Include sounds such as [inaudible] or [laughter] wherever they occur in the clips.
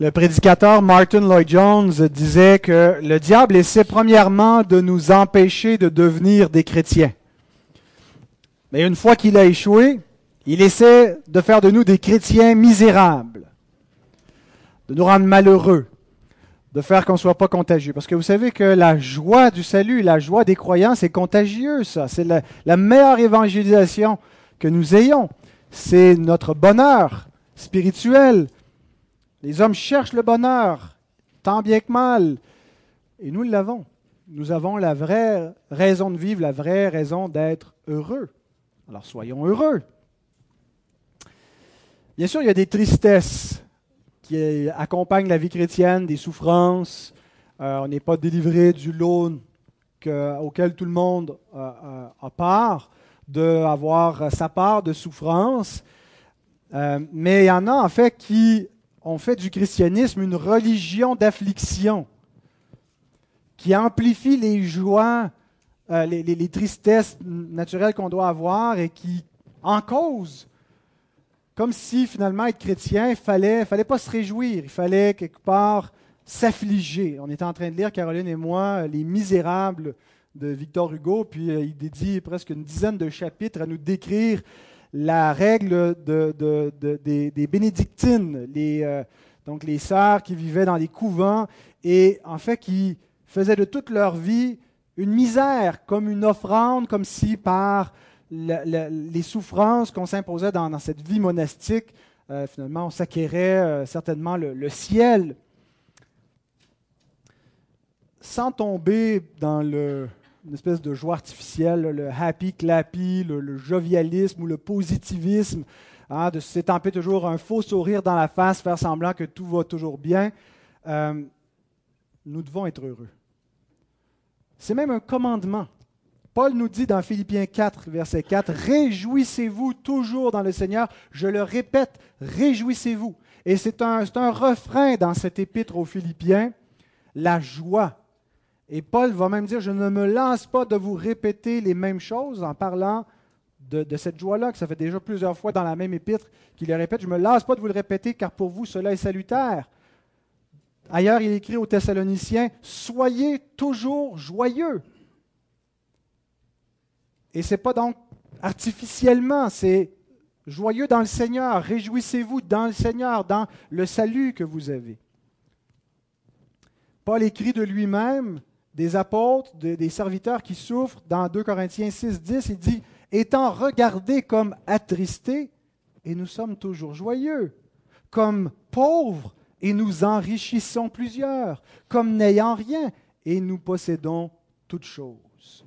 Le prédicateur Martin Lloyd Jones disait que le diable essaie premièrement de nous empêcher de devenir des chrétiens. Mais une fois qu'il a échoué, il essaie de faire de nous des chrétiens misérables, de nous rendre malheureux, de faire qu'on ne soit pas contagieux. Parce que vous savez que la joie du salut, la joie des croyants, c'est contagieux, ça. C'est la, meilleure évangélisation que nous ayons. C'est notre bonheur spirituel. Les hommes cherchent le bonheur, tant bien que mal. Et nous l'avons. Nous avons la vraie raison de vivre, la vraie raison d'être heureux. Alors soyons heureux. Bien sûr, il y a des tristesses qui accompagnent la vie chrétienne, des souffrances. Euh, on n'est pas délivré du lot auquel tout le monde euh, euh, a part, d'avoir sa part de souffrance. mais il y en a en fait qui ont fait du christianisme une religion d'affliction, qui amplifie les joies euh, les, tristesses naturelles qu'on doit avoir et qui en cause. Comme si finalement être chrétien, il fallait, fallait pas se réjouir, il fallait quelque part s'affliger. On était en train de lire, Caroline et moi, Les Misérables de Victor Hugo, puis euh, il dédie presque une dizaine de chapitres à nous décrire la règle de, des, bénédictines, les, euh, donc les sœurs qui vivaient dans les couvents et en fait qui faisaient de toute leur vie une misère comme une offrande, comme si par les souffrances qu'on s'imposait dans, cette vie monastique, euh, finalement, on s'acquérait euh, certainement le, ciel. Sans tomber dans le, une espèce de joie artificielle, le happy clappy, le, jovialisme ou le positivisme, hein, de s'étamper toujours un faux sourire dans la face, faire semblant que tout va toujours bien, euh, nous devons être heureux. C'est même un commandement. Paul nous dit dans Philippiens 4, verset 4, Réjouissez-vous toujours dans le Seigneur. Je le répète, réjouissez-vous. Et c'est un, un refrain dans cet épître aux Philippiens, la joie. Et Paul va même dire, je ne me lance pas de vous répéter les mêmes choses en parlant de, cette joie-là, que ça fait déjà plusieurs fois dans la même épître qu'il le répète. Je ne me lance pas de vous le répéter, car pour vous, cela est salutaire. Ailleurs, il écrit aux Thessaloniciens, Soyez toujours joyeux. Et ce n'est pas donc artificiellement, c'est joyeux dans le Seigneur, réjouissez-vous dans le Seigneur, dans le salut que vous avez. Paul écrit de lui-même des apôtres, des serviteurs qui souffrent dans 2 Corinthiens 6, 10, il dit, étant regardés comme attristés, et nous sommes toujours joyeux, comme pauvres, et nous enrichissons plusieurs, comme n'ayant rien, et nous possédons toutes choses.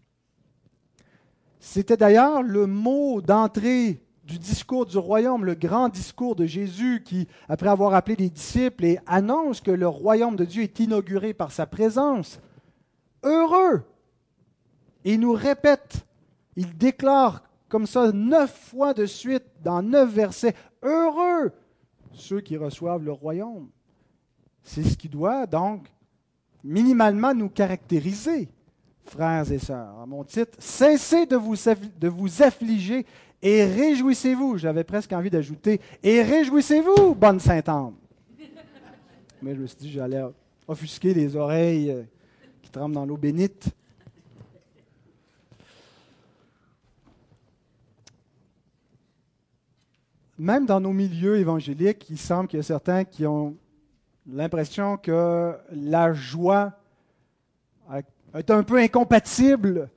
C'était d'ailleurs le mot d'entrée du discours du royaume, le grand discours de Jésus qui, après avoir appelé les disciples, et annonce que le royaume de Dieu est inauguré par sa présence. Heureux. Il nous répète, il déclare comme ça neuf fois de suite dans neuf versets, heureux ceux qui reçoivent le royaume. C'est ce qui doit donc minimalement nous caractériser, frères et sœurs. À mon titre, cessez de vous, de vous affliger et réjouissez-vous. J'avais presque envie d'ajouter et réjouissez-vous, bonne Sainte-Anne. Mais je me suis dit, j'allais offusquer les oreilles tremblent dans l'eau bénite. Même dans nos milieux évangéliques, il semble qu'il y a certains qui ont l'impression que la joie est un peu incompatible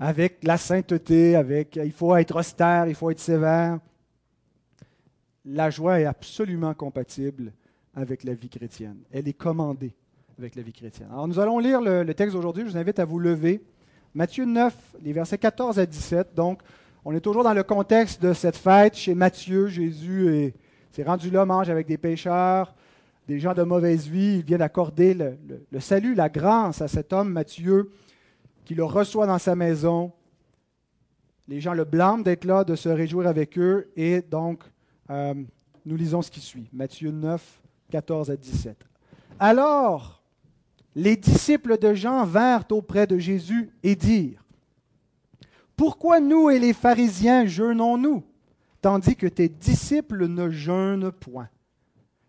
avec la sainteté, avec il faut être austère, il faut être sévère. La joie est absolument compatible avec la vie chrétienne. Elle est commandée avec la vie chrétienne. Alors nous allons lire le, texte d'aujourd'hui. Je vous invite à vous lever. Matthieu 9, les versets 14 à 17. Donc, on est toujours dans le contexte de cette fête chez Matthieu. Jésus s'est rendu là, mange avec des pécheurs des gens de mauvaise vie, il vient d'accorder le, salut, la grâce à cet homme, Matthieu, qui le reçoit dans sa maison. Les gens le blâment d'être là, de se réjouir avec eux, et donc euh, nous lisons ce qui suit. Matthieu 9, 14 à 17. Alors, les disciples de Jean vinrent auprès de Jésus et dirent, Pourquoi nous et les pharisiens jeûnons-nous, tandis que tes disciples ne jeûnent point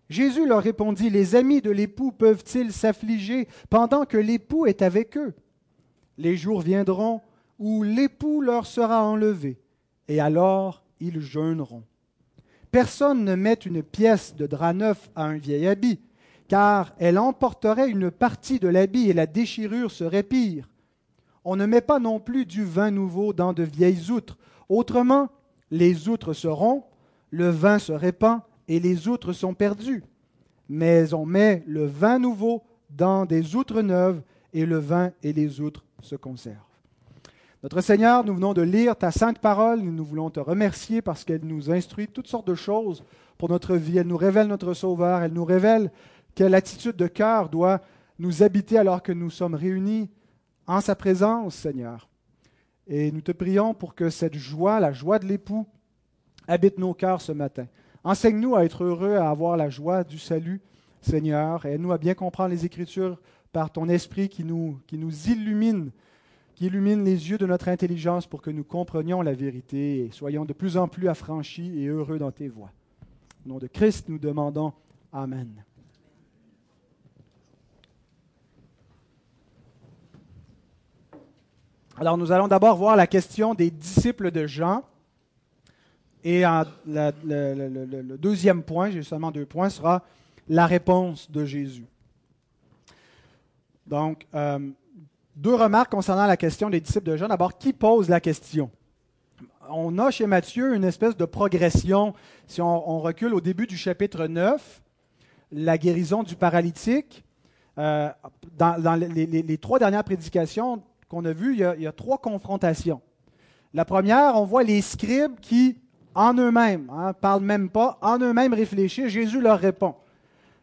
Jésus leur répondit, Les amis de l'époux peuvent-ils s'affliger pendant que l'époux est avec eux? Les jours viendront où l'époux leur sera enlevé, et alors ils jeûneront. Personne ne met une pièce de drap neuf à un vieil habit, car elle emporterait une partie de l'habit et la déchirure serait pire. On ne met pas non plus du vin nouveau dans de vieilles outres. Autrement, les outres seront, le vin se répand et les outres sont perdues. Mais on met le vin nouveau dans des outres neuves et le vin et les outres se conservent. Notre Seigneur, nous venons de lire ta sainte parole, nous voulons te remercier parce qu'elle nous instruit toutes sortes de choses pour notre vie. Elle nous révèle notre Sauveur, elle nous révèle quelle attitude de cœur doit nous habiter alors que nous sommes réunis en sa présence, Seigneur. Et nous te prions pour que cette joie, la joie de l'époux, habite nos cœurs ce matin. Enseigne-nous à être heureux, à avoir la joie du salut, Seigneur. Aide-nous à bien comprendre les Écritures par ton esprit qui nous, illumine qui illumine les yeux de notre intelligence pour que nous comprenions la vérité et soyons de plus en plus affranchis et heureux dans tes voies. Au nom de Christ, nous demandons Amen. Alors nous allons d'abord voir la question des disciples de Jean. Et le, deuxième point, j'ai seulement deux points, sera la réponse de Jésus. Donc, euh, deux remarques concernant la question des disciples de Jean. D'abord, qui pose la question? On a chez Matthieu une espèce de progression. Si on, recule au début du chapitre 9, la guérison du paralytique, euh, dans, les, trois dernières prédications qu'on a vues, il y a, trois confrontations. La première, on voit les scribes qui, en eux-mêmes, ne hein, parlent même pas, en eux-mêmes réfléchissent, Jésus leur répond.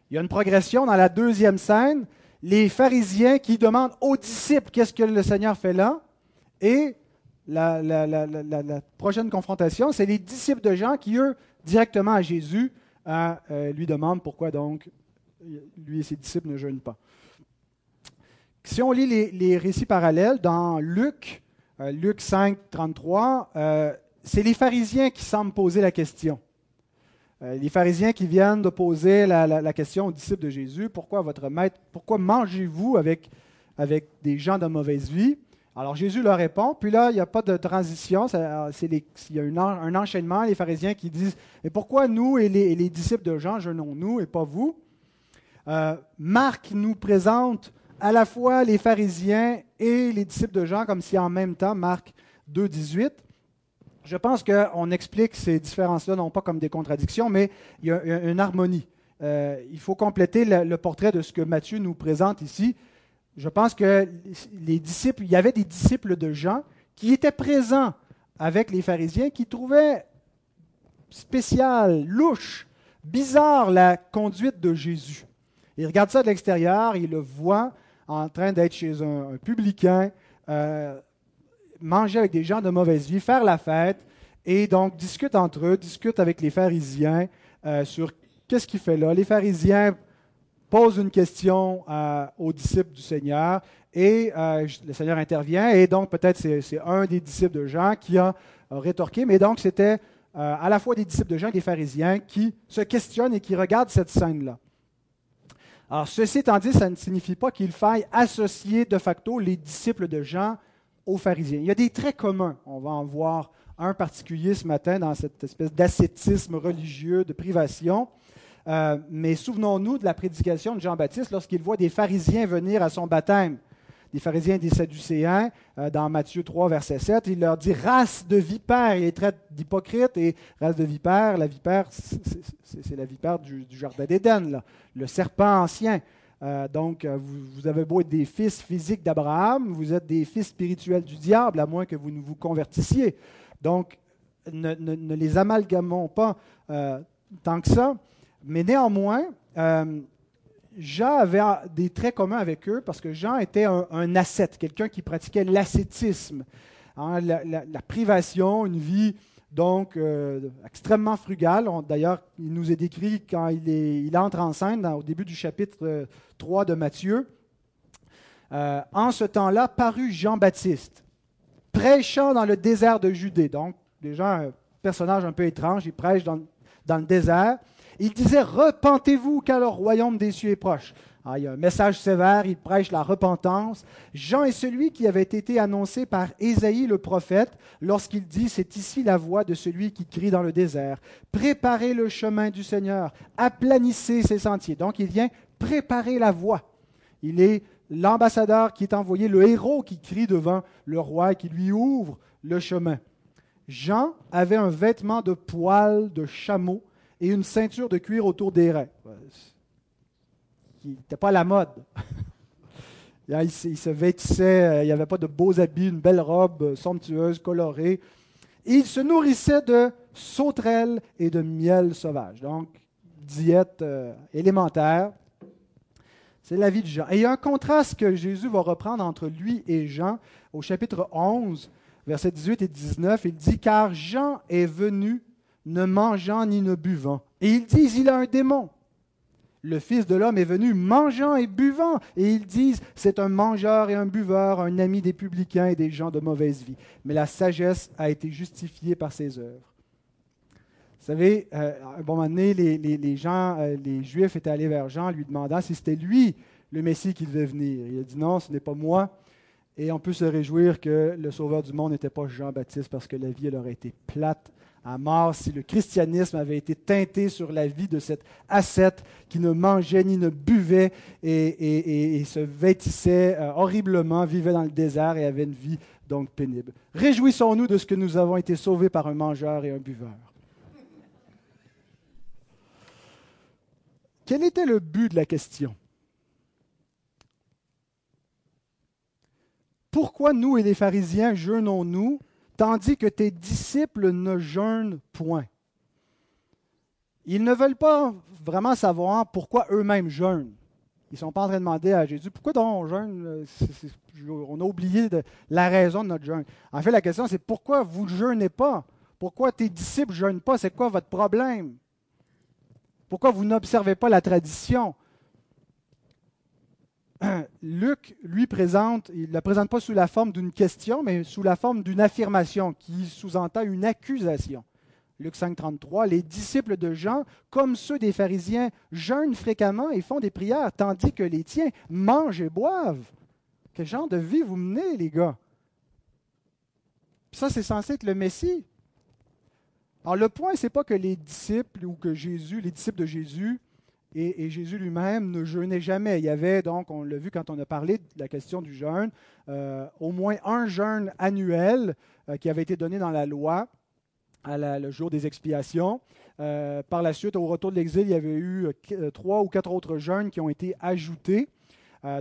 Il y a une progression dans la deuxième scène les pharisiens qui demandent aux disciples qu'est-ce que le Seigneur fait là. Et la, prochaine confrontation, c'est les disciples de Jean qui, eux, directement à Jésus, euh, lui demandent pourquoi donc lui et ses disciples ne jeûnent pas. Si on lit les, récits parallèles dans Luc, euh, Luc 5, 33, euh, c'est les pharisiens qui semblent poser la question. Euh, les pharisiens qui viennent de poser la, question aux disciples de Jésus, pourquoi votre maître, pourquoi mangez-vous avec, des gens de mauvaise vie? Alors Jésus leur répond, puis là, il n'y a pas de transition, il y a un enchaînement, les pharisiens qui disent, mais pourquoi nous et les, disciples de Jean jeûnons-nous et pas vous? Marc nous présente à la fois les pharisiens et les disciples de Jean comme si en même temps, Marc 2, 18, je pense qu'on explique ces différences-là non pas comme des contradictions, mais il y a une harmonie. Euh, il faut compléter le, portrait de ce que Matthieu nous présente ici. Je pense que les disciples, il y avait des disciples de Jean qui étaient présents avec les pharisiens, qui trouvaient spécial, louche, bizarre la conduite de Jésus. Ils regardent ça de l'extérieur, ils le voient en train d'être chez un, publicain, euh, manger avec des gens de mauvaise vie, faire la fête, et donc discute entre eux, discute avec les pharisiens euh, sur qu'est-ce qu'il fait là. Les pharisiens posent une question euh, aux disciples du Seigneur, et le Seigneur intervient, et donc peut-être c'est un des disciples de Jean qui a rétorqué, mais donc c'était à la fois des disciples de Jean et des pharisiens qui se questionnent et qui regardent cette scène-là. Alors, ceci étant dit, ça ne signifie pas qu'il faille associer de facto les disciples de Jean aux pharisiens. Il y a des traits communs. On va en voir un particulier ce matin dans cette espèce d'ascétisme religieux, de privation. Euh, mais souvenons-nous de la prédication de Jean-Baptiste lorsqu'il voit des pharisiens venir à son baptême. Des pharisiens et des sadducéens, euh, dans Matthieu 3, verset 7, il leur dit race de vipères. Il les traite d'hypocrites et race de vipères. La vipère, c'est la vipère du, du jardin d'Éden, le serpent ancien. Euh, donc, euh, vous, avez beau être des fils physiques d'Abraham, vous êtes des fils spirituels du diable, à moins que vous ne vous convertissiez. Donc, ne, les amalgamons pas tant que ça. Mais néanmoins, Jean avait des traits communs avec eux parce que Jean était un, ascète, quelqu'un qui pratiquait l'ascétisme, hein, la, privation, une vie donc euh, extrêmement frugal. D'ailleurs, il nous est décrit quand il, entre en scène au début du chapitre 3 euh, de Matthieu. Euh, en ce temps-là, parut Jean-Baptiste, prêchant dans le désert de Judée. Donc, déjà un personnage un peu étrange, il prêche dans, le désert. Il disait Repentez-vous, car le royaume des cieux est proche. Ah, il y a un message sévère, il prêche la repentance. Jean est celui qui avait été annoncé par Ésaïe le prophète lorsqu'il dit C'est ici la voix de celui qui crie dans le désert. Préparez le chemin du Seigneur, aplanissez ses sentiers. Donc il vient préparer la voie. Il est l'ambassadeur qui est envoyé, le héros qui crie devant le roi et qui lui ouvre le chemin. Jean avait un vêtement de poil de chameau et une ceinture de cuir autour des reins qui n'était pas à la mode. [laughs] il, se vêtissait, euh, il n'y avait pas de beaux habits, une belle robe euh, somptueuse, colorée. il se nourrissait de sauterelles et de miel sauvage. Donc, diète euh, élémentaire. C'est la vie de Jean. Et il y a un contraste que Jésus va reprendre entre lui et Jean au chapitre 11, versets 18 et 19. Il dit, car Jean est venu ne mangeant ni ne buvant. Et ils disent, il a un démon le Fils de l'homme est venu mangeant et buvant. Et ils disent, c'est un mangeur et un buveur, un ami des publicains et des gens de mauvaise vie. Mais la sagesse a été justifiée par ses œuvres. Vous savez, euh, à un bon moment donné, les, gens, euh, les Juifs étaient allés vers Jean lui demandant si c'était lui le Messie qui devait venir. Il a dit non, ce n'est pas moi. Et on peut se réjouir que le Sauveur du monde n'était pas Jean-Baptiste parce que la vie elle aurait été plate à mort si le christianisme avait été teinté sur la vie de cet ascète qui ne mangeait ni ne buvait et, se vêtissait euh, horriblement, vivait dans le désert et avait une vie donc pénible. Réjouissons-nous de ce que nous avons été sauvés par un mangeur et un buveur. Quel était le but de la question? Pourquoi nous et les pharisiens jeûnons-nous tandis que tes disciples ne jeûnent point. Ils ne veulent pas vraiment savoir pourquoi eux-mêmes jeûnent. Ils ne sont pas en train de demander à Jésus pourquoi donc on jeûne? On a oublié la raison de notre jeûne. En fait, la question, c'est pourquoi vous ne jeûnez pas? Pourquoi tes disciples ne jeûnent pas? C'est quoi votre problème? Pourquoi vous n'observez pas la tradition? [clears throat] Luc, lui, présente, il ne la présente pas sous la forme d'une question, mais sous la forme d'une affirmation qui sous-entend une accusation. Luc 5, 33, les disciples de Jean, comme ceux des pharisiens, jeûnent fréquemment et font des prières, tandis que les tiens mangent et boivent. Quel genre de vie vous menez, les gars? ça, c'est censé être le Messie. Alors, le point, ce n'est pas que les disciples ou que Jésus, les disciples de Jésus, et, Jésus lui-même ne jeûnait jamais. Il y avait donc, on l'a vu quand on a parlé de la question du jeûne, euh, au moins un jeûne annuel euh, qui avait été donné dans la loi à le jour des expiations. Euh, par la suite, au retour de l'exil, il y avait eu trois ou quatre autres jeûnes qui ont été ajoutés.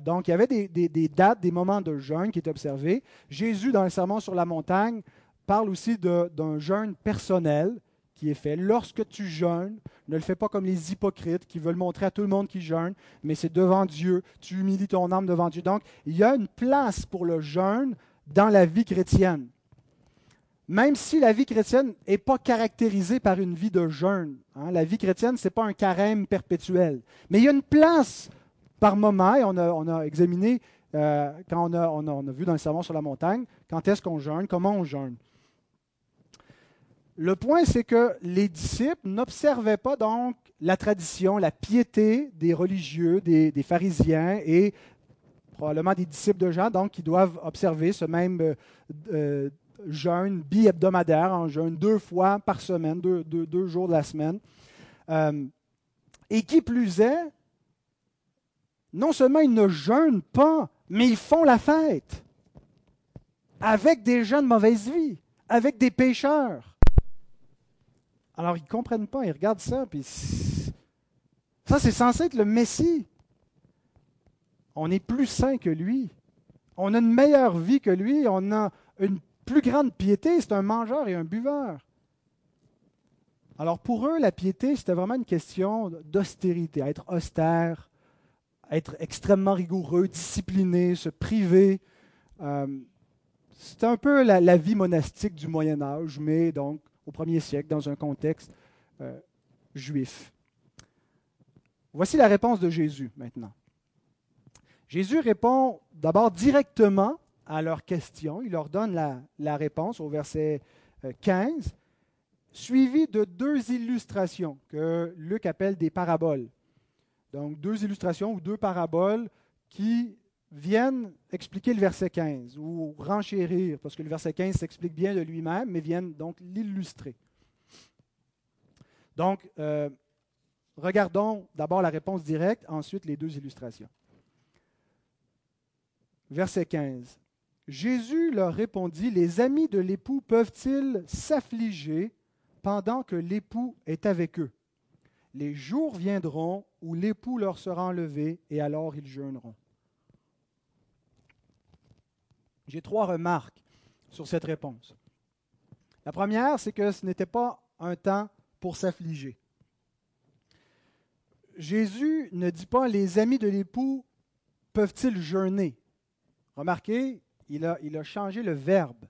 donc, il y avait des, des, dates, des moments de jeûne qui étaient observés. Jésus, dans le Sermon sur la montagne, parle aussi d'un jeûne personnel qui est fait. Lorsque tu jeûnes, ne le fais pas comme les hypocrites qui veulent montrer à tout le monde qu'ils jeûnent, mais c'est devant Dieu. Tu humilies ton âme devant Dieu. Donc, il y a une place pour le jeûne dans la vie chrétienne. Même si la vie chrétienne n'est pas caractérisée par une vie de jeûne. Hein. la vie chrétienne, ce n'est pas un carême perpétuel. Mais il y a une place par moment, et on a, examiné, euh, quand on a, on a vu dans le Sermon sur la montagne, quand est-ce qu'on jeûne, comment on jeûne. Le point, c'est que les disciples n'observaient pas donc la tradition, la piété des religieux, des, pharisiens et probablement des disciples de Jean, donc qui doivent observer ce même euh, euh, jeûne bi-hebdomadaire, en jeûne deux fois par semaine, deux, jours de la semaine. Euh, et qui plus est, non seulement ils ne jeûnent pas, mais ils font la fête avec des gens de mauvaise vie, avec des pécheurs. Alors, ils ne comprennent pas, ils regardent ça, puis ça, c'est censé être le Messie. On est plus saint que lui. On a une meilleure vie que lui. On a une plus grande piété. C'est un mangeur et un buveur. Alors, pour eux, la piété, c'était vraiment une question d'austérité, être austère, être extrêmement rigoureux, discipliné, se priver. Euh, c'est un peu la, vie monastique du Moyen Âge, mais donc au premier siècle dans un contexte euh, juif. Voici la réponse de Jésus maintenant. Jésus répond d'abord directement à leurs questions. Il leur donne la, réponse au verset 15. Euh, suivi de deux illustrations que Luc appelle des paraboles. Donc deux illustrations ou deux paraboles qui viennent expliquer le verset 15 ou renchérir, parce que le verset 15 s'explique bien de lui-même, mais viennent donc l'illustrer. Donc, euh, regardons d'abord la réponse directe, ensuite les deux illustrations. Verset 15. Jésus leur répondit, Les amis de l'époux peuvent-ils s'affliger pendant que l'époux est avec eux? Les jours viendront où l'époux leur sera enlevé, et alors ils jeûneront. J'ai trois remarques sur cette réponse. La première, c'est que ce n'était pas un temps pour s'affliger. Jésus ne dit pas les amis de l'époux peuvent-ils jeûner? Remarquez, il a, changé le verbe.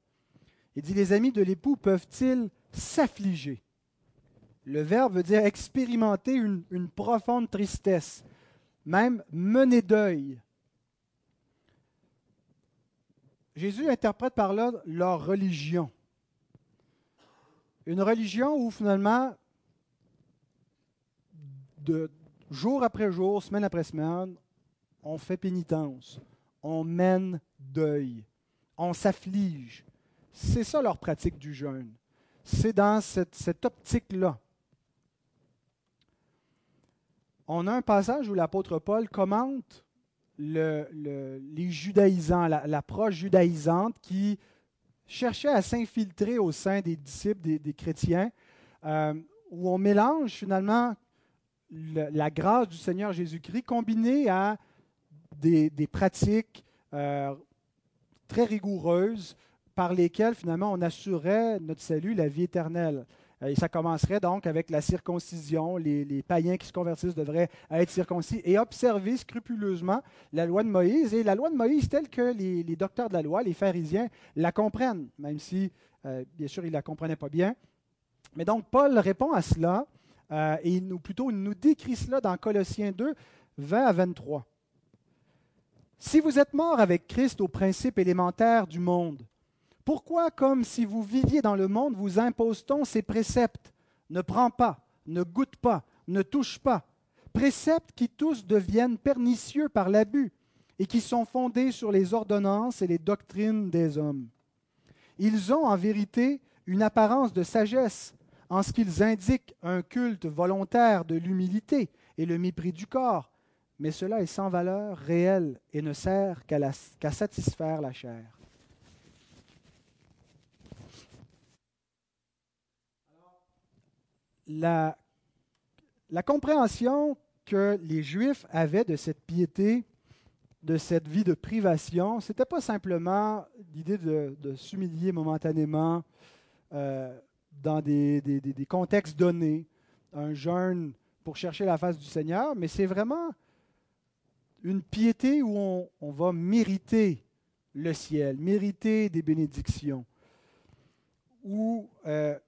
Il dit les amis de l'époux peuvent-ils s'affliger? Le verbe veut dire expérimenter une, une profonde tristesse, même mener deuil, Jésus interprète par là leur religion. Une religion où finalement, de jour après jour, semaine après semaine, on fait pénitence, on mène deuil, on s'afflige. C'est ça leur pratique du jeûne. C'est dans cette, cette optique-là. On a un passage où l'apôtre Paul commente les judaïsants, l'approche judaïsante qui cherchait à s'infiltrer au sein des disciples, des, chrétiens, euh, où on mélange finalement la grâce du Seigneur Jésus-Christ combinée à des, pratiques euh, très rigoureuses par lesquelles finalement on assurait notre salut, la vie éternelle. Euh, et ça commencerait donc avec la circoncision. Les, païens qui se convertissent devraient être circoncis et observer scrupuleusement la loi de Moïse. Et la loi de Moïse telle que les, docteurs de la loi, les pharisiens, la comprennent, même si, euh, bien sûr, ils ne la comprenaient pas bien. Mais donc, Paul répond à cela, euh, et nous, plutôt, il nous décrit cela dans Colossiens 2, 20 à 23. Si vous êtes mort avec Christ au principe élémentaire du monde, pourquoi, comme si vous viviez dans le monde, vous impose-t-on ces préceptes? Ne prends pas, ne goûte pas, ne touche pas. Préceptes qui tous deviennent pernicieux par l'abus et qui sont fondés sur les ordonnances et les doctrines des hommes. Ils ont en vérité une apparence de sagesse en ce qu'ils indiquent un culte volontaire de l'humilité et le mépris du corps, mais cela est sans valeur réelle et ne sert qu'à satisfaire la chair. La, compréhension que les Juifs avaient de cette piété, de cette vie de privation, ce n'était pas simplement l'idée de, s'humilier momentanément euh, dans des, contextes donnés, un jeûne pour chercher la face du Seigneur, mais c'est vraiment une piété où on, va mériter le ciel, mériter des bénédictions, où euh,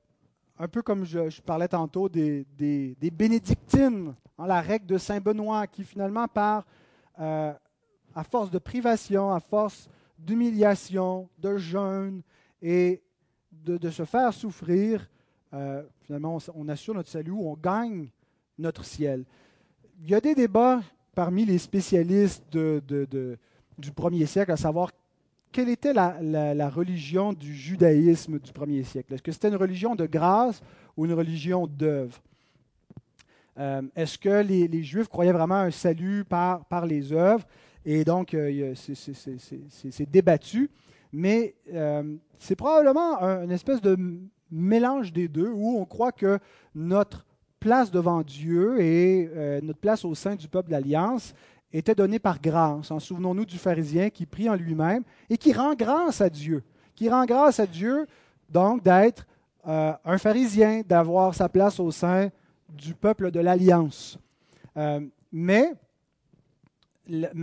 un peu comme je, parlais tantôt des, bénédictines, en la règle de Saint Benoît, qui finalement par, euh, à force de privation, à force d'humiliation, de jeûne et de, se faire souffrir, euh, finalement on, assure notre salut, on gagne notre ciel. Il y a des débats parmi les spécialistes du premier siècle à savoir quelle était la, religion du judaïsme du premier siècle? Est-ce que c'était une religion de grâce ou une religion d'œuvre? Euh, Est-ce que les, Juifs croyaient vraiment un salut par, les œuvres? Et donc, euh, c'est débattu. Mais euh, c'est probablement une espèce de mélange des deux où on croit que notre place devant Dieu et notre place au sein du peuple d'Alliance était donné par grâce. En souvenons-nous du pharisien qui prie en lui-même et qui rend grâce à Dieu. Qui rend grâce à Dieu, donc, d'être euh, un pharisien, d'avoir sa place au sein du peuple de l'Alliance. Euh, mais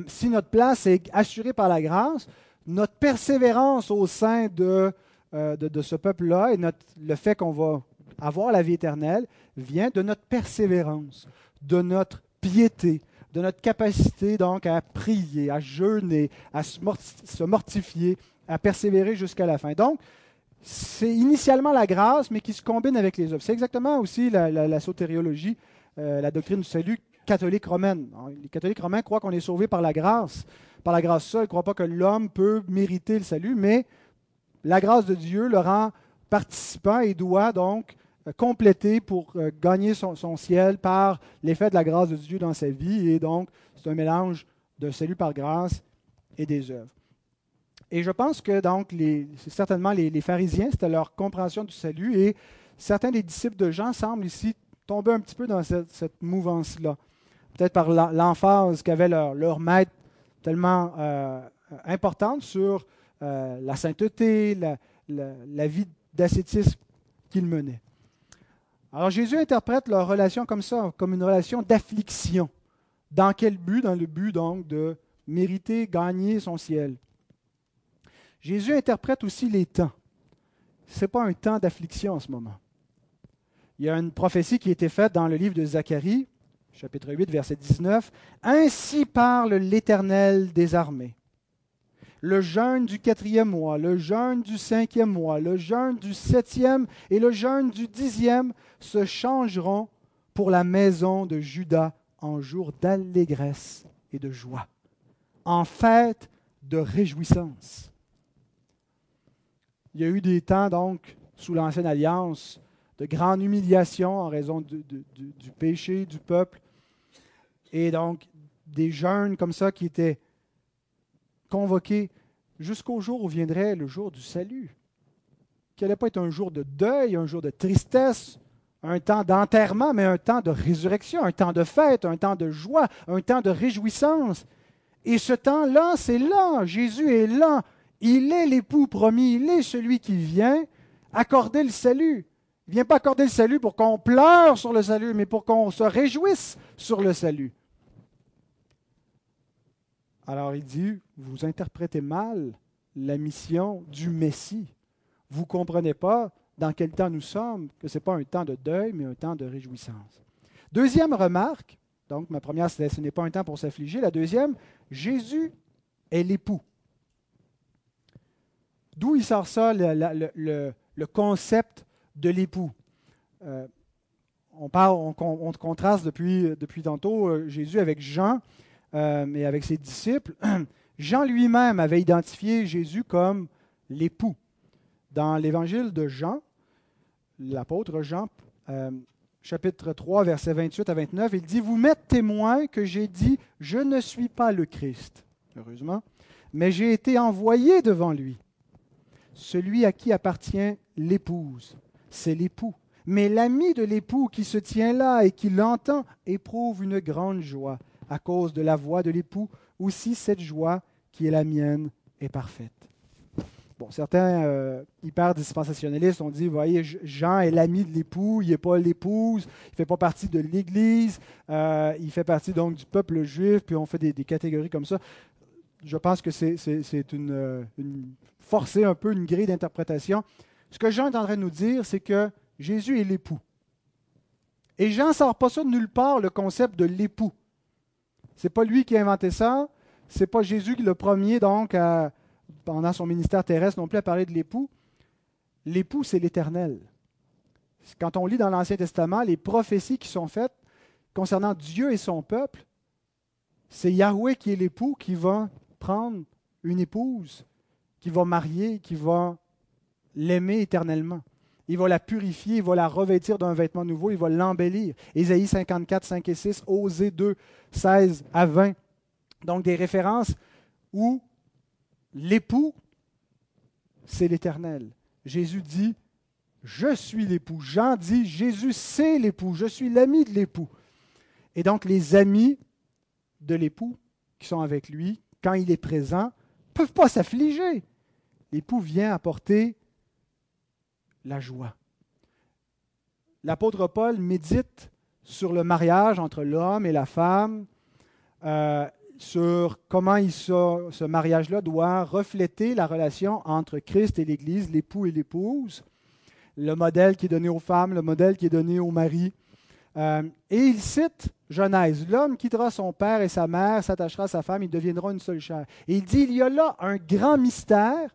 si notre place est assurée par la grâce, notre persévérance au sein de, euh, de, ce peuple-là et le fait qu'on va avoir la vie éternelle vient de notre persévérance, de notre piété, de notre capacité donc à prier, à jeûner, à se mortifier, à persévérer jusqu'à la fin. Donc, c'est initialement la grâce, mais qui se combine avec les œuvres. C'est exactement aussi la, sotériologie, euh, la doctrine du salut catholique romaine. Les catholiques romains croient qu'on est sauvé par la grâce, par la grâce seule. Ils ne croient pas que l'homme peut mériter le salut, mais la grâce de Dieu le rend participant et doit donc euh, compléter pour euh, gagner son, ciel par l'effet de la grâce de Dieu dans sa vie. Et donc, c'est un mélange de salut par grâce et des œuvres. Et je pense que donc, c'est certainement les, pharisiens, c'était leur compréhension du salut, et certains des disciples de Jean semblent ici tomber un petit peu dans cette, mouvance-là. Peut-être par l'emphase qu'avait leur, leur, maître tellement euh, importante sur la sainteté, la, la vie d'ascétisme qu'ils menaient. Alors Jésus interprète leur relation comme ça, comme une relation d'affliction. Dans quel but? Dans le but donc de mériter, gagner son ciel. Jésus interprète aussi les temps. Ce n'est pas un temps d'affliction en ce moment. Il y a une prophétie qui a été faite dans le livre de Zacharie, chapitre 8, verset 19. Ainsi parle l'Éternel des armées. Le jeûne du quatrième mois, le jeûne du cinquième mois, le jeûne du septième et le jeûne du dixième se changeront pour la maison de Judas en jour d'allégresse et de joie, en fête de réjouissance. Il y a eu des temps, donc, sous l'Ancienne Alliance, de grande humiliation en raison du, péché du peuple. Et donc, des jeunes comme ça qui étaient convoqués jusqu'au jour où viendrait le jour du salut. Qui n'allait pas être un jour de deuil, un jour de tristesse, un temps d'enterrement, mais un temps de résurrection, un temps de fête, un temps de joie, un temps de réjouissance. Et ce temps-là, c'est là. Jésus est là. Il est l'époux promis, il est celui qui vient accorder le salut. Il ne vient pas accorder le salut pour qu'on pleure sur le salut, mais pour qu'on se réjouisse sur le salut. Alors il dit, vous interprétez mal la mission du Messie. Vous ne comprenez pas dans quel temps nous sommes, que ce n'est pas un temps de deuil, mais un temps de réjouissance. Deuxième remarque, donc ma première, ce n'est pas un temps pour s'affliger. La deuxième, Jésus est l'époux. D'où il sort ça, le, concept de l'époux? Euh, on, parle, on, contraste depuis, depuis tantôt euh, Jésus avec Jean euh, et avec ses disciples. [clears throat] Jean lui-même avait identifié Jésus comme l'époux. Dans l'évangile de Jean, l'apôtre Jean, chapitre 3, versets 28 à 29, il dit, Vous m'êtes témoin que j'ai dit, je ne suis pas le Christ, heureusement, mais j'ai été envoyé devant lui. Celui à qui appartient l'épouse, c'est l'époux. Mais l'ami de l'époux qui se tient là et qui l'entend éprouve une grande joie à cause de la voix de l'époux. Aussi cette joie qui est la mienne est parfaite. Bon, certains euh, hyper dispensationalistes ont dit, voyez, Jean est l'ami de l'époux, il n'est pas l'épouse, il ne fait pas partie de l'Église, euh, il fait partie donc du peuple juif, puis on fait des, catégories comme ça. Je pense que c'est une, euh, une, forcer un peu une grille d'interprétation. Ce que Jean est en train de nous dire, c'est que Jésus est l'époux. Et Jean ne sort pas ça de nulle part, le concept de l'époux. Ce n'est pas lui qui a inventé ça. Ce n'est pas Jésus qui le premier, donc, pendant son ministère terrestre, non plus à parler de l'époux. L'époux, c'est l'éternel. Quand on lit dans l'Ancien Testament les prophéties qui sont faites concernant Dieu et son peuple, c'est Yahweh qui est l'époux qui va prendre une épouse qui va marier, qui va l'aimer éternellement. Il va la purifier, il va la revêtir d'un vêtement nouveau, il va l'embellir. Ésaïe 54, 5 et 6, Osée 2, 16 à 20. Donc des références où l'époux, c'est l'éternel. Jésus dit, je suis l'époux. Jean dit, Jésus, c'est l'époux. Je suis l'ami de l'époux. Et donc les amis de l'époux qui sont avec lui, quand il est présent, ne peuvent pas s'affliger l'époux vient apporter la joie. L'apôtre Paul médite sur le mariage entre l'homme et la femme, euh, sur comment ce mariage-là doit refléter la relation entre Christ et l'Église, l'époux et l'épouse, le modèle qui est donné aux femmes, le modèle qui est donné aux maris. Euh, et il cite Genèse, l'homme quittera son père et sa mère, s'attachera à sa femme, il deviendra une seule chair. Et il dit, il y a là un grand mystère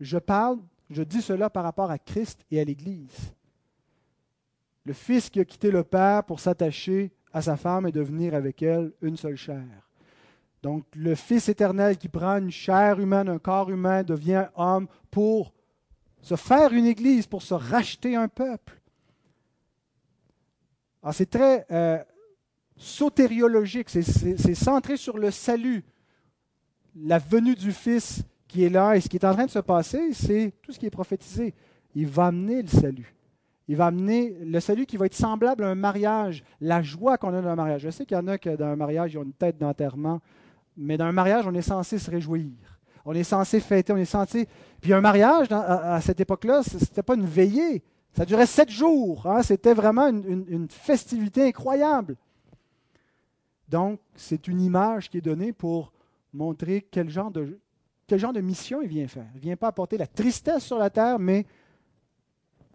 je parle je dis cela par rapport à Christ et à l'Église. Le Fils qui a quitté le Père pour s'attacher à sa femme et devenir avec elle une seule chair. Donc le Fils éternel qui prend une chair humaine, un corps humain, devient homme pour se faire une Église, pour se racheter un peuple. c'est très euh, sotériologique, c'est centré sur le salut, la venue du Fils qui est là et ce qui est en train de se passer, c'est tout ce qui est prophétisé. Il va amener le salut. Il va amener le salut qui va être semblable à un mariage, la joie qu'on a dans un mariage. Je sais qu'il y en a qui, dans un mariage, ils ont une tête d'enterrement, mais dans un mariage, on est censé se réjouir. On est censé fêter, on est censé. Puis un mariage, à, cette époque-là, ce n'était pas une veillée. Ça durait sept jours. Hein. C'était vraiment une festivité incroyable. Donc, c'est une image qui est donnée pour montrer quel genre de, quel genre de mission il vient faire? Il ne vient pas apporter la tristesse sur la terre, mais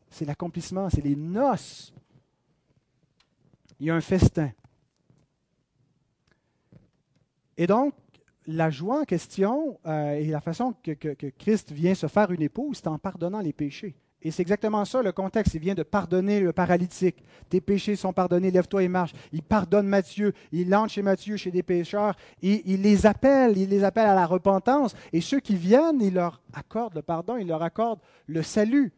c'est l'accomplissement, c'est les noces. Il y a un festin. Et donc, la joie en question euh, et la façon que, que, Christ vient se faire une épouse, c'est en pardonnant les péchés. Et c'est exactement ça le contexte. Il vient de pardonner le paralytique. Tes péchés sont pardonnés, lève-toi et marche. Il pardonne Matthieu. Il entre chez Matthieu, chez des pécheurs. Et il les appelle, il les appelle à la repentance. Et ceux qui viennent, il leur accorde le pardon, il leur accorde le salut.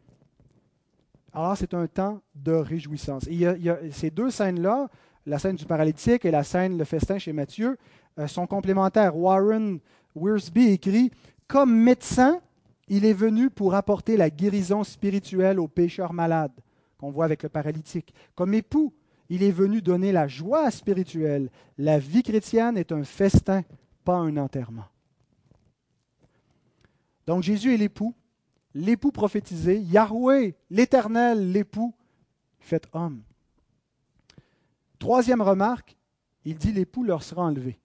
Alors c'est un temps de réjouissance. il y a, ces deux scènes-là, la scène du paralytique et la scène, le festin chez Matthieu, euh, sont complémentaires. Warren Wiersbe écrit Comme médecin, il est venu pour apporter la guérison spirituelle aux pécheurs malades, qu'on voit avec le paralytique. Comme époux, il est venu donner la joie spirituelle. La vie chrétienne est un festin, pas un enterrement. Donc Jésus est l'époux, l'époux prophétisé, Yahweh, l'Éternel, l'époux, fait homme. Troisième remarque, il dit l'époux leur sera enlevé.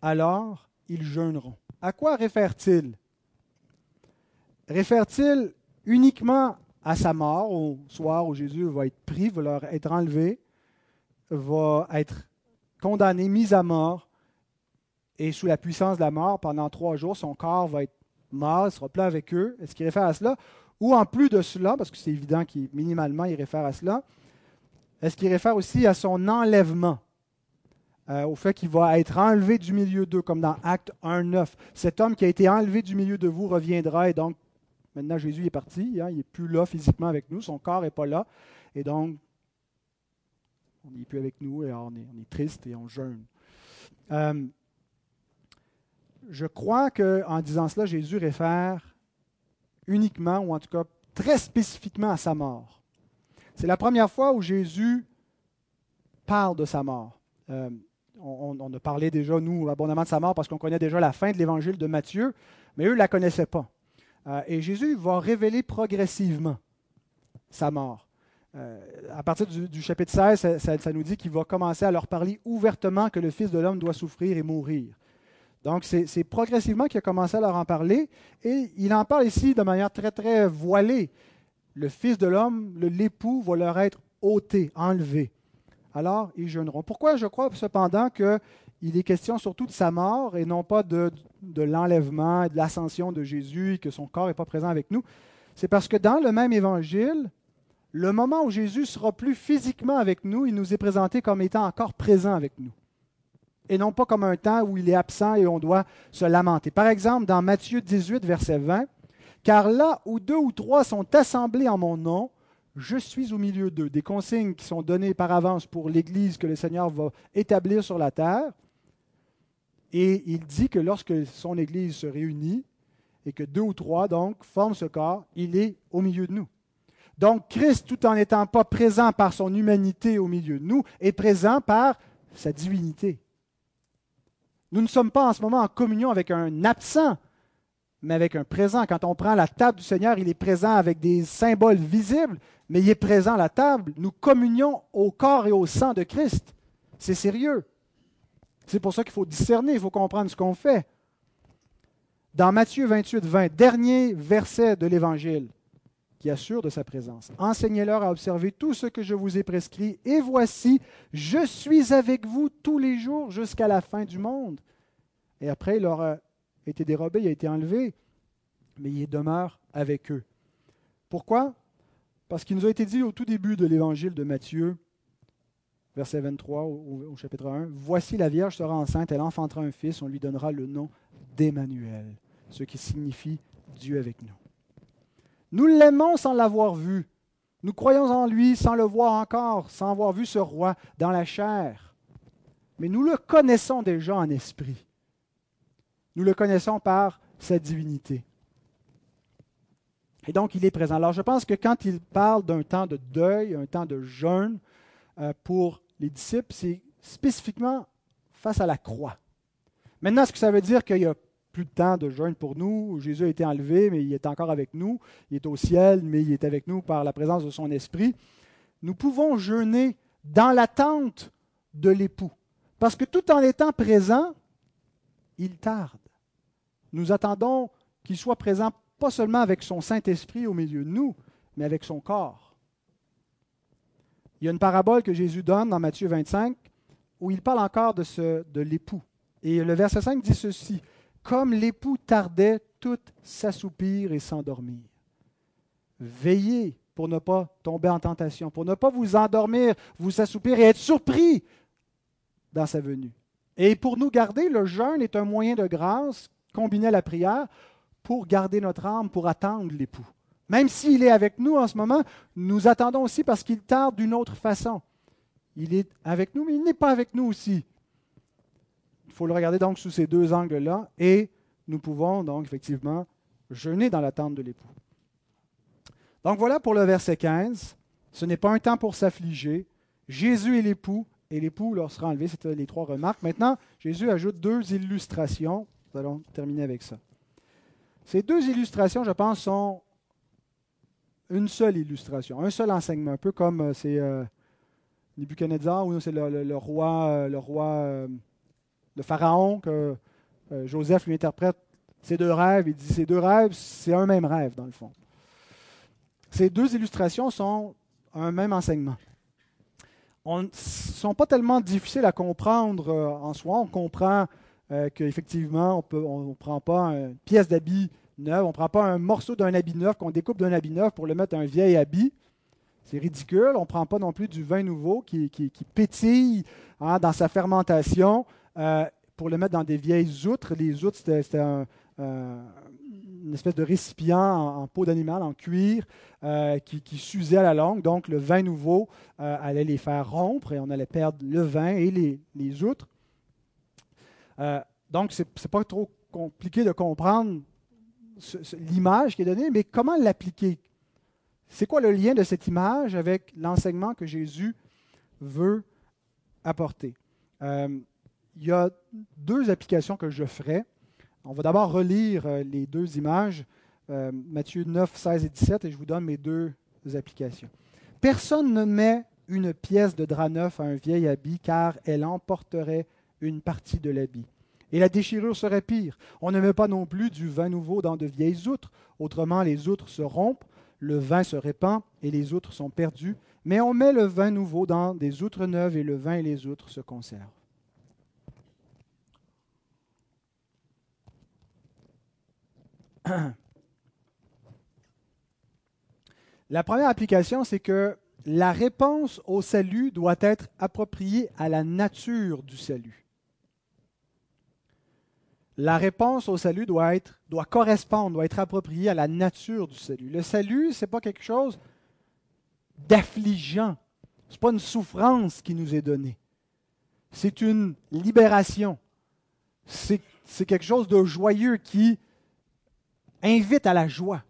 Alors ils jeûneront. À quoi réfère-t-il? Réfère-t-il uniquement à sa mort, au soir où Jésus va être pris, va leur être enlevé, va être condamné, mis à mort, et sous la puissance de la mort, pendant trois jours, son corps va être mort, il sera plein avec eux? Est-ce qu'il réfère à cela? Ou en plus de cela, parce que c'est évident qu'il minimalement il réfère à cela, est-ce qu'il réfère aussi à son enlèvement? Euh, au fait qu'il va être enlevé du milieu d'eux, comme dans Acte 1.9. Cet homme qui a été enlevé du milieu de vous reviendra, et donc Maintenant, Jésus est parti, hein, il n'est plus là physiquement avec nous, son corps n'est pas là. Et donc, on n'est plus avec nous et on est, triste et on jeûne. Euh, je crois qu'en disant cela, Jésus réfère uniquement, ou en tout cas très spécifiquement à sa mort. C'est la première fois où Jésus parle de sa mort. Euh, on, on, a parlé déjà, nous, abondamment de sa mort parce qu'on connaît déjà la fin de l'évangile de Matthieu, mais eux ne la connaissaient pas. Euh, et Jésus va révéler progressivement sa mort. Euh, à partir du, chapitre 16, ça, nous dit qu'il va commencer à leur parler ouvertement que le Fils de l'homme doit souffrir et mourir. Donc c'est progressivement qu'il a commencé à leur en parler, et il en parle ici de manière très très voilée. Le Fils de l'homme, l'époux, va leur être ôté, enlevé. Alors ils jeûneront. Pourquoi je crois cependant que il est question surtout de sa mort et non pas de, l'enlèvement et de l'ascension de Jésus et que son corps n'est pas présent avec nous. C'est parce que dans le même évangile, le moment où Jésus sera plus physiquement avec nous, il nous est présenté comme étant encore présent avec nous. Et non pas comme un temps où il est absent et on doit se lamenter. Par exemple, dans Matthieu 18, verset 20, Car là où deux ou trois sont assemblés en mon nom, je suis au milieu d'eux. Des consignes qui sont données par avance pour l'Église que le Seigneur va établir sur la terre. Et il dit que lorsque son Église se réunit et que deux ou trois, donc, forment ce corps, il est au milieu de nous. Donc Christ, tout en n'étant pas présent par son humanité au milieu de nous, est présent par sa divinité. Nous ne sommes pas en ce moment en communion avec un absent, mais avec un présent. Quand on prend la table du Seigneur, il est présent avec des symboles visibles, mais il est présent à la table. Nous communions au corps et au sang de Christ. C'est sérieux. C'est pour ça qu'il faut discerner, il faut comprendre ce qu'on fait. Dans Matthieu 28, 20, dernier verset de l'Évangile qui assure de sa présence. Enseignez-leur à observer tout ce que je vous ai prescrit, et voici, je suis avec vous tous les jours jusqu'à la fin du monde. Et après, il leur a été dérobé, il a été enlevé, mais il demeure avec eux. Pourquoi? Parce qu'il nous a été dit au tout début de l'évangile de Matthieu, verset 23 au, chapitre 1, Voici la Vierge sera enceinte, elle enfantera un fils, on lui donnera le nom d'Emmanuel, ce qui signifie Dieu avec nous. Nous l'aimons sans l'avoir vu. Nous croyons en lui sans le voir encore, sans avoir vu ce roi dans la chair. Mais nous le connaissons déjà en esprit. Nous le connaissons par sa divinité. Et donc, il est présent. Alors, je pense que quand il parle d'un temps de deuil, un temps de jeûne euh, pour les disciples, c'est spécifiquement face à la croix. Maintenant, est-ce que ça veut dire qu'il y a plus de temps de jeûne pour nous. Jésus a été enlevé, mais il est encore avec nous. Il est au ciel, mais il est avec nous par la présence de son esprit? Nous pouvons jeûner dans l'attente de l'époux. Parce que tout en étant présent, il tarde. Nous attendons qu'il soit présent pas seulement avec son Saint-Esprit au milieu de nous, mais avec son corps. Il y a une parabole que Jésus donne dans Matthieu 25 où il parle encore de, l'époux. Et le verset 5 dit ceci comme l'époux tardait, tout s'assoupir et s'endormir. Veillez pour ne pas tomber en tentation, pour ne pas vous endormir, vous assoupir et être surpris dans sa venue. Et pour nous garder, le jeûne est un moyen de grâce combiné à la prière pour garder notre âme, pour attendre l'époux. Même s'il est avec nous en ce moment, nous attendons aussi parce qu'il tarde d'une autre façon. Il est avec nous, mais il n'est pas avec nous aussi. Il faut le regarder donc sous ces deux angles-là et nous pouvons donc effectivement jeûner dans l'attente de l'époux. Donc voilà pour le verset 15. Ce n'est pas un temps pour s'affliger. Jésus est l'époux et l'époux leur sera enlevé. C'était les trois remarques. Maintenant, Jésus ajoute deux illustrations. Nous allons terminer avec ça. Ces deux illustrations, je pense, sont une seule illustration, un seul enseignement, un peu comme euh, c'est euh, ou c'est le, roi, euh, le roi euh, le pharaon, que euh, Joseph lui interprète ces deux rêves. Il dit ces deux rêves, c'est un même rêve, dans le fond. Ces deux illustrations sont un même enseignement. On ne sont pas tellement difficiles à comprendre euh, en soi. On comprend euh, qu'effectivement, on ne prend pas une pièce d'habit on ne prend pas un morceau d'un habit neuf qu'on découpe d'un habit neuf pour le mettre un vieil habit. C'est ridicule. On ne prend pas non plus du vin nouveau qui, pétille hein, dans sa fermentation euh, pour le mettre dans des vieilles outres. Les outres, c'était une espèce de récipient en, peau d'animal, en cuir, euh, qui, s'usait à la longue. Donc, le vin nouveau euh, allait les faire rompre et on allait perdre le vin et les, outres. donc, ce n'est pas trop compliqué de comprendre l'image qui est donnée, mais comment l'appliquer? C'est quoi le lien de cette image avec l'enseignement que Jésus veut apporter? Il y a deux applications que je ferai. On va d'abord relire euh, les deux images, euh, Matthieu 9, 16 et 17, et je vous donne mes deux applications. Personne ne met une pièce de drap neuf à un vieil habit, car elle emporterait une partie de l'habit. Et la déchirure serait pire. On ne met pas non plus du vin nouveau dans de vieilles outres, autrement les outres se rompent, le vin se répand et les outres sont perdues. Mais on met le vin nouveau dans des outres neuves et le vin et les outres se conservent. [clears throat] La première application, c'est que la réponse au salut doit être appropriée à la nature du salut. La réponse au salut doit, être, doit correspondre, doit être appropriée à la nature du salut. Le salut, ce n'est pas quelque chose d'affligeant. Ce n'est pas une souffrance qui nous est donnée. C'est une libération. C'est quelque chose de joyeux qui invite à la joie.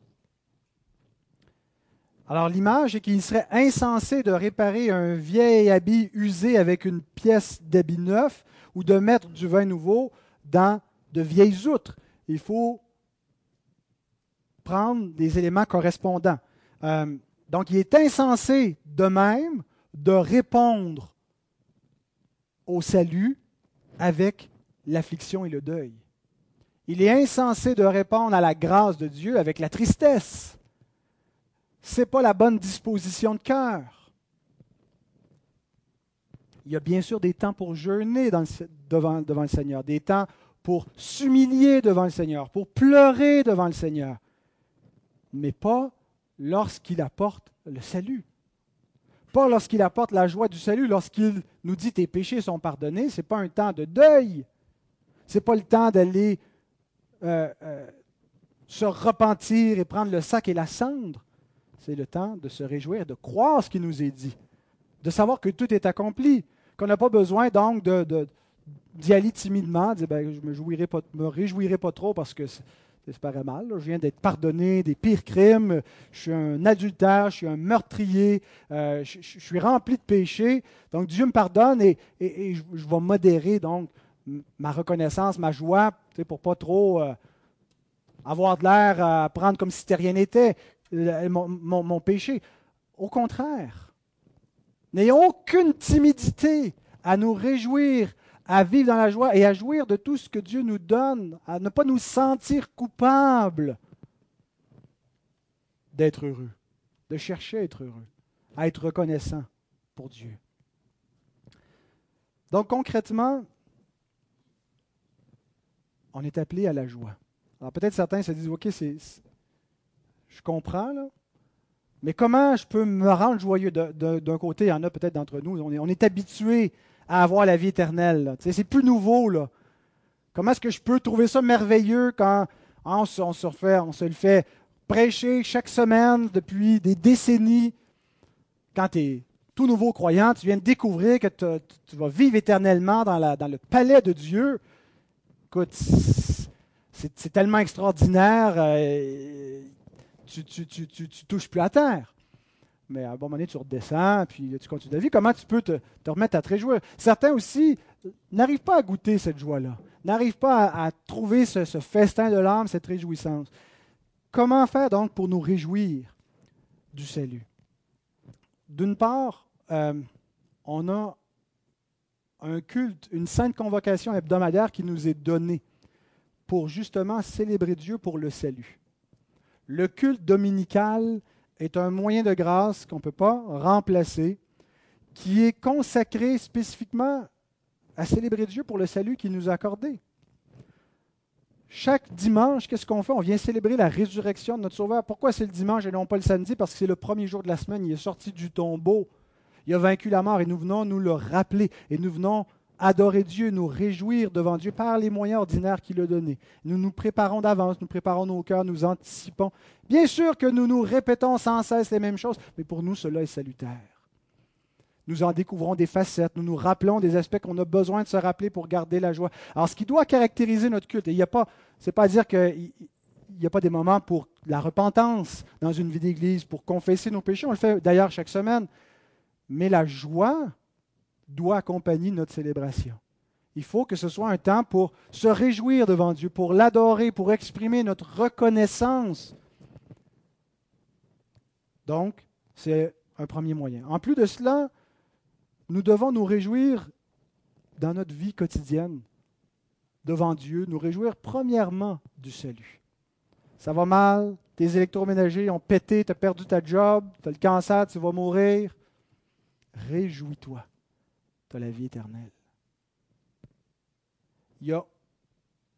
Alors l'image est qu'il serait insensé de réparer un vieil habit usé avec une pièce d'habit neuf ou de mettre du vin nouveau dans de vieilles outres. Il faut prendre des éléments correspondants. Euh, donc il est insensé de même de répondre au salut avec l'affliction et le deuil. Il est insensé de répondre à la grâce de Dieu avec la tristesse. Ce n'est pas la bonne disposition de cœur. Il y a bien sûr des temps pour jeûner devant, devant le Seigneur, des temps pour s'humilier devant le Seigneur, pour pleurer devant le Seigneur. mais pas lorsqu'il apporte le salut. Pas lorsqu'il apporte la joie du salut, lorsqu'il nous dit tes péchés sont pardonnés, ce n'est pas un temps de deuil. Ce n'est pas le temps d'aller euh, euh, se repentir et prendre le sac et la cendre. C'est le temps de se réjouir, de croire ce qui nous est dit, de savoir que tout est accompli, qu'on n'a pas besoin donc de, d'y aller timidement, de dire ben, je ne me, réjouirai pas trop parce que c'est paraît mal. Je viens d'être pardonné des pires crimes. Je suis un adultère, je suis un meurtrier, euh, je, suis rempli de péchés. Donc Dieu me pardonne et, je, vais modérer donc ma reconnaissance, ma joie, pour pas trop euh, avoir de l'air à prendre comme si rien n'était mon, mon péché. Au contraire, n'ayons aucune timidité à nous réjouir à vivre dans la joie et à jouir de tout ce que Dieu nous donne, à ne pas nous sentir coupables d'être heureux, de chercher à être heureux, à être reconnaissant pour Dieu. Donc concrètement, on est appelé à la joie. Alors peut-être certains se disent, OK, c'est, je comprends, mais comment je peux me rendre joyeux d'un côté, il y en a peut-être d'entre nous, on est, on est habitué à avoir la vie éternelle. C'est plus nouveau. Là. Comment est-ce que je peux trouver ça merveilleux quand on, se, on, se le fait prêcher chaque semaine depuis des décennies? Quand tu es tout nouveau croyant, tu viens de découvrir que tu vas vivre éternellement dans, le palais de Dieu. Écoute, c'est tellement extraordinaire, euh, tu, tu, tu, tu touches plus à terre mais à un moment donné, tu redescends, puis tu continues ta vie. Comment tu peux te, remettre à te réjouir? Certains aussi n'arrivent pas à goûter cette joie-là, n'arrivent pas à, trouver ce, festin de l'âme, cette réjouissance. Comment faire donc pour nous réjouir du salut? D'une part, euh, on a un culte, une sainte convocation hebdomadaire qui nous est donnée pour justement célébrer Dieu pour le salut. Le culte dominical, est un moyen de grâce qu'on ne peut pas remplacer, qui est consacré spécifiquement à célébrer Dieu pour le salut qu'il nous a accordé. Chaque dimanche, qu'est-ce qu'on fait? On vient célébrer la résurrection de notre Sauveur. Pourquoi c'est le dimanche et non pas le samedi? Parce que c'est le premier jour de la semaine, il est sorti du tombeau, il a vaincu la mort et nous venons nous le rappeler et nous venons adorer Dieu, nous réjouir devant Dieu par les moyens ordinaires qu'il a donnés. Nous nous préparons d'avance, nous préparons nos cœurs, nous anticipons. Bien sûr que nous nous répétons sans cesse les mêmes choses, mais pour nous, cela est salutaire. Nous en découvrons des facettes, nous nous rappelons des aspects qu'on a besoin de se rappeler pour garder la joie. Alors, ce qui doit caractériser notre culte, il n'y a pas, c'est pas dire qu'il n'y a pas des moments pour la repentance dans une vie d'église, pour confesser nos péchés. On le fait d'ailleurs chaque semaine. Mais la joie, doit accompagner notre célébration. Il faut que ce soit un temps pour se réjouir devant Dieu, pour l'adorer, pour exprimer notre reconnaissance. Donc, c'est un premier moyen. En plus de cela, nous devons nous réjouir dans notre vie quotidienne devant Dieu, nous réjouir premièrement du salut. Ça va mal, tes électroménagers ont pété, tu as perdu ta job, tu as le cancer, tu vas mourir. Réjouis-toi tu la vie éternelle. Il n'y a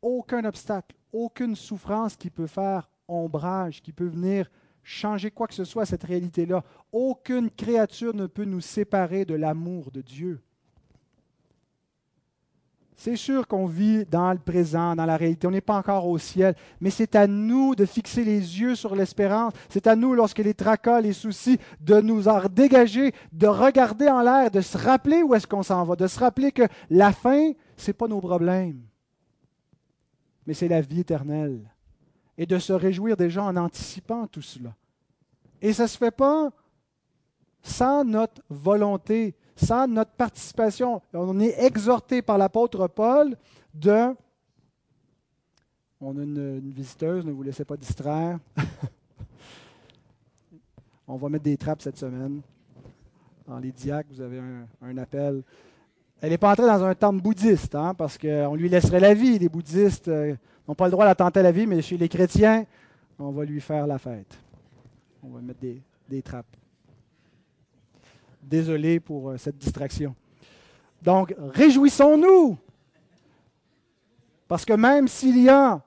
aucun obstacle, aucune souffrance qui peut faire ombrage, qui peut venir changer quoi que ce soit cette réalité-là. Aucune créature ne peut nous séparer de l'amour de Dieu. C'est sûr qu'on vit dans le présent, dans la réalité. On n'est pas encore au ciel, mais c'est à nous de fixer les yeux sur l'espérance. C'est à nous, lorsque les tracas, les soucis, de nous en dégager, de regarder en l'air, de se rappeler où est-ce qu'on s'en va, de se rappeler que la fin, ce n'est pas nos problèmes, mais c'est la vie éternelle. Et de se réjouir déjà en anticipant tout cela. Et ça ne se fait pas sans notre volonté, sans notre participation. On est exhorté par l'apôtre Paul de... On a une, visiteuse, ne vous laissez pas distraire. [laughs] On va mettre des trappes cette semaine. Dans les diacres, vous avez un, appel. Elle n'est pas entrée dans un temple bouddhiste, hein, parce qu'on lui laisserait la vie. Les bouddhistes euh, n'ont pas le droit d'attenter la vie, mais chez les chrétiens, on va lui faire la fête. On va mettre des, des trappes. Désolé pour euh, cette distraction. Donc, réjouissons-nous. Parce que même s'il y a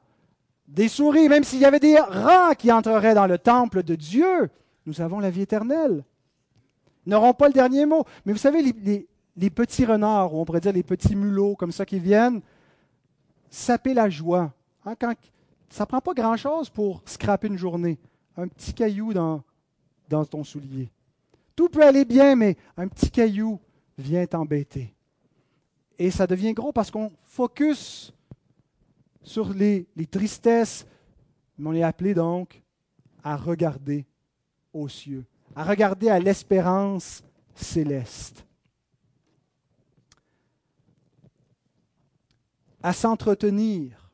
des souris, même s'il y avait des rats qui entreraient dans le temple de Dieu, nous avons la vie éternelle. Ils n'auront pas le dernier mot. Mais vous savez, les, petits renards, ou on pourrait dire les petits mulots comme ça qui viennent, saper la joie. Hein, ça ne prend pas grand-chose pour scraper une journée. Un petit caillou dans, dans ton soulier. Tout peut aller bien, mais un petit caillou vient t'embêter. Et ça devient gros parce qu'on focus sur les, tristesses, mais on est appelé donc à regarder aux cieux, à regarder à l'espérance céleste, à s'entretenir.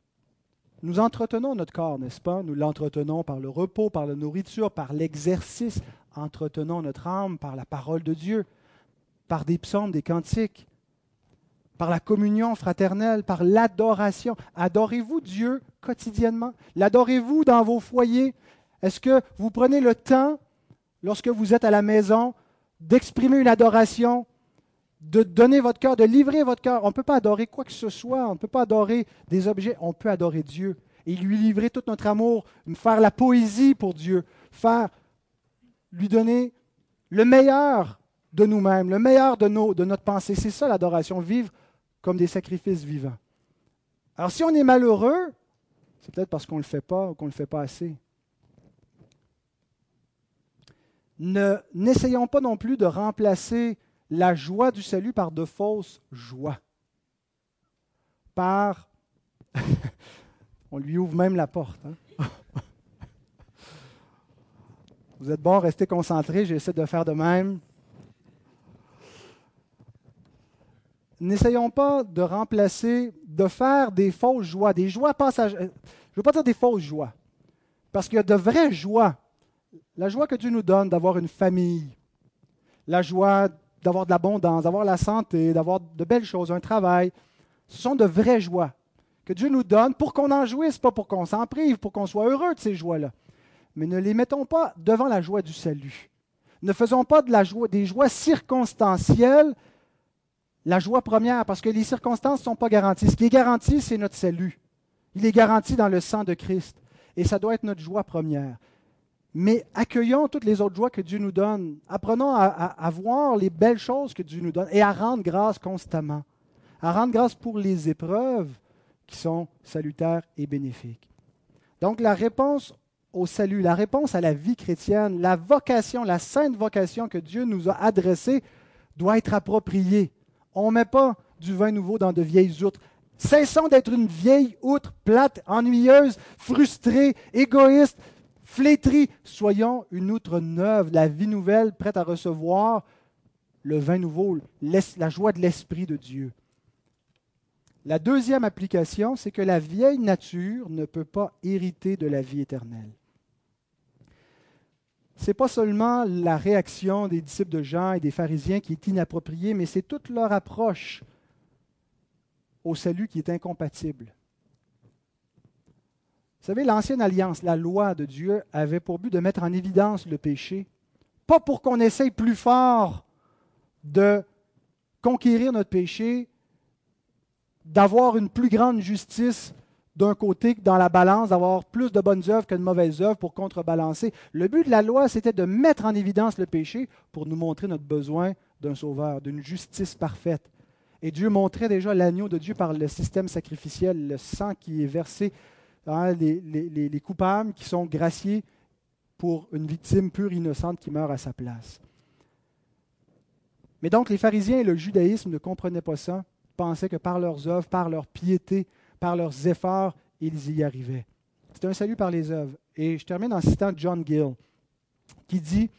Nous entretenons notre corps, n'est-ce pas? Nous l'entretenons par le repos, par la nourriture, par l'exercice. Entretenons notre âme par la parole de Dieu, par des psaumes, des cantiques par la communion fraternelle, par l'adoration. Adorez-vous Dieu quotidiennement? L'adorez-vous dans vos foyers? Est-ce que vous prenez le temps, lorsque vous êtes à la maison, d'exprimer une adoration, de donner votre cœur, de livrer votre cœur? On ne peut pas adorer quoi que ce soit, on ne peut pas adorer des objets, on peut adorer Dieu et lui livrer tout notre amour, faire la poésie pour Dieu, faire lui donner le meilleur de nous-mêmes, le meilleur de, notre pensée. C'est ça l'adoration, vivre comme des sacrifices vivants. Alors si on est malheureux, c'est peut-être parce qu'on ne le fait pas ou qu'on ne le fait pas assez. n'essayons pas non plus de remplacer la joie du salut par de fausses joies. Par. [laughs] on lui ouvre même la porte. Hein. Vous êtes bon, restez concentrés, j'essaie de faire de même. n'essayons pas de remplacer, de faire des fausses joies, des joies passagères. Je ne veux pas dire des fausses joies, parce qu'il y a de vraies joies. La joie que Dieu nous donne d'avoir une famille, la joie d'avoir de l'abondance, d'avoir la santé, d'avoir de belles choses, un travail, ce sont de vraies joies que Dieu nous donne pour qu'on en jouisse, pas pour qu'on s'en prive, pour qu'on soit heureux de ces joies-là. Mais ne les mettons pas devant la joie du salut. Ne faisons pas des joies circonstancielles la joie première, parce que les circonstances ne sont pas garanties. Ce qui est garanti, c'est notre salut. Il est garanti dans le sang de Christ. Et ça doit être notre joie première. Mais accueillons toutes les autres joies que Dieu nous donne. Apprenons à, voir les belles choses que Dieu nous donne et à rendre grâce constamment. À rendre grâce pour les épreuves qui sont salutaires et bénéfiques. Donc la réponse au salut, la réponse à la vie chrétienne, la vocation, la sainte vocation que Dieu nous a adressée doit être appropriée. On ne met pas du vin nouveau dans de vieilles outres. Cessons d'être une vieille outre plate, ennuyeuse, frustrée, égoïste, flétrie. Soyons une outre neuve, la vie nouvelle, prête à recevoir le vin nouveau, la joie de l'Esprit de Dieu. La deuxième application, c'est que la vieille nature ne peut pas hériter de la vie éternelle n'est pas seulement la réaction des disciples de Jean et des pharisiens qui est inappropriée, mais c'est toute leur approche au salut qui est incompatible. Vous savez, l'ancienne alliance, la loi de Dieu, avait pour but de mettre en évidence le péché, pas pour qu'on essaye plus fort de conquérir notre péché, d'avoir une plus grande justice d'un côté dans la balance, d'avoir plus de bonnes œuvres que de mauvaises œuvres pour contrebalancer. Le but de la loi, c'était de mettre en évidence le péché pour nous montrer notre besoin d'un sauveur, d'une justice parfaite. Et Dieu montrait déjà l'agneau de Dieu par le système sacrificiel, le sang qui est versé, hein, les, les coupables qui sont graciés pour une victime pure, innocente qui meurt à sa place. Mais donc les pharisiens et le judaïsme ne comprenaient pas ça, pensaient que par leurs œuvres, par leur piété, par leurs efforts, ils y arrivaient. C'est un salut par les œuvres. Et je termine en citant John Gill, qui dit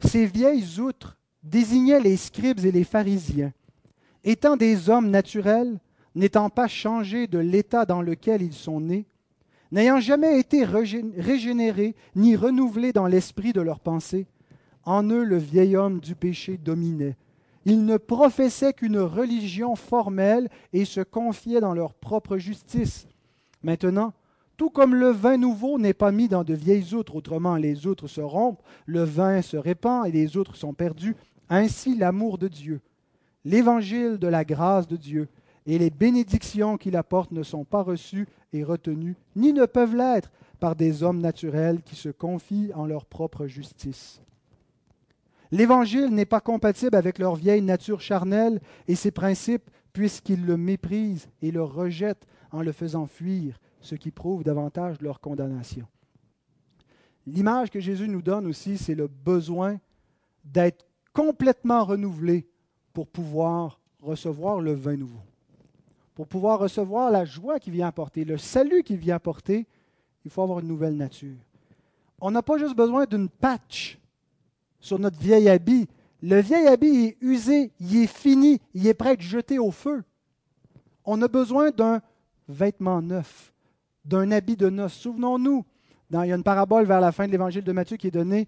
Ces vieilles outres désignaient les scribes et les pharisiens. Étant des hommes naturels, n'étant pas changés de l'état dans lequel ils sont nés, n'ayant jamais été régénérés ni renouvelés dans l'esprit de leurs pensées, en eux le vieil homme du péché dominait, ils ne professaient qu'une religion formelle et se confiaient dans leur propre justice. Maintenant, tout comme le vin nouveau n'est pas mis dans de vieilles outres, autrement les outres se rompent, le vin se répand et les outres sont perdues, ainsi l'amour de Dieu, l'évangile de la grâce de Dieu, et les bénédictions qu'il apporte ne sont pas reçues et retenues, ni ne peuvent l'être par des hommes naturels qui se confient en leur propre justice. L'Évangile n'est pas compatible avec leur vieille nature charnelle et ses principes, puisqu'ils le méprisent et le rejettent en le faisant fuir, ce qui prouve davantage leur condamnation. L'image que Jésus nous donne aussi, c'est le besoin d'être complètement renouvelé pour pouvoir recevoir le vin nouveau, pour pouvoir recevoir la joie qui vient apporter, le salut qui vient apporter, il faut avoir une nouvelle nature. On n'a pas juste besoin d'une patch sur notre vieil habit. Le vieil habit est usé, il est fini, il est prêt à être jeté au feu. On a besoin d'un vêtement neuf, d'un habit de noces. Souvenons-nous, il y a une parabole vers la fin de l'évangile de Matthieu qui est donnée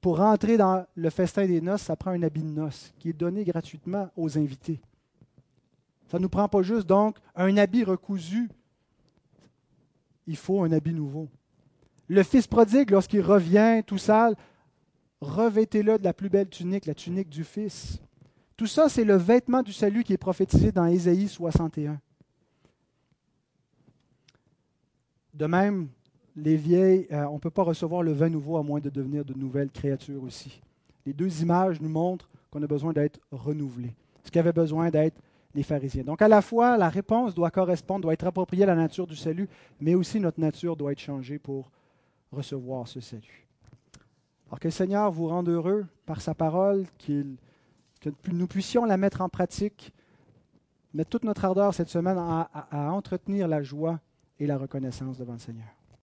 pour rentrer dans le festin des noces, ça prend un habit de noces qui est donné gratuitement aux invités. Ça ne nous prend pas juste donc un habit recousu. Il faut un habit nouveau. Le fils prodigue, lorsqu'il revient tout sale, revêtez-le de la plus belle tunique, la tunique du fils. Tout ça, c'est le vêtement du salut qui est prophétisé dans Ésaïe 61. De même, les vieilles, euh, on ne peut pas recevoir le vin nouveau à moins de devenir de nouvelles créatures aussi. Les deux images nous montrent qu'on a besoin d'être renouvelé. Ce qu'avaient besoin d'être les pharisiens. Donc à la fois, la réponse doit correspondre, doit être appropriée à la nature du salut, mais aussi notre nature doit être changée pour recevoir ce salut. Alors que le Seigneur vous rende heureux par sa parole, que nous puissions la mettre en pratique, mettre toute notre ardeur cette semaine à entretenir la joie et la reconnaissance devant le Seigneur.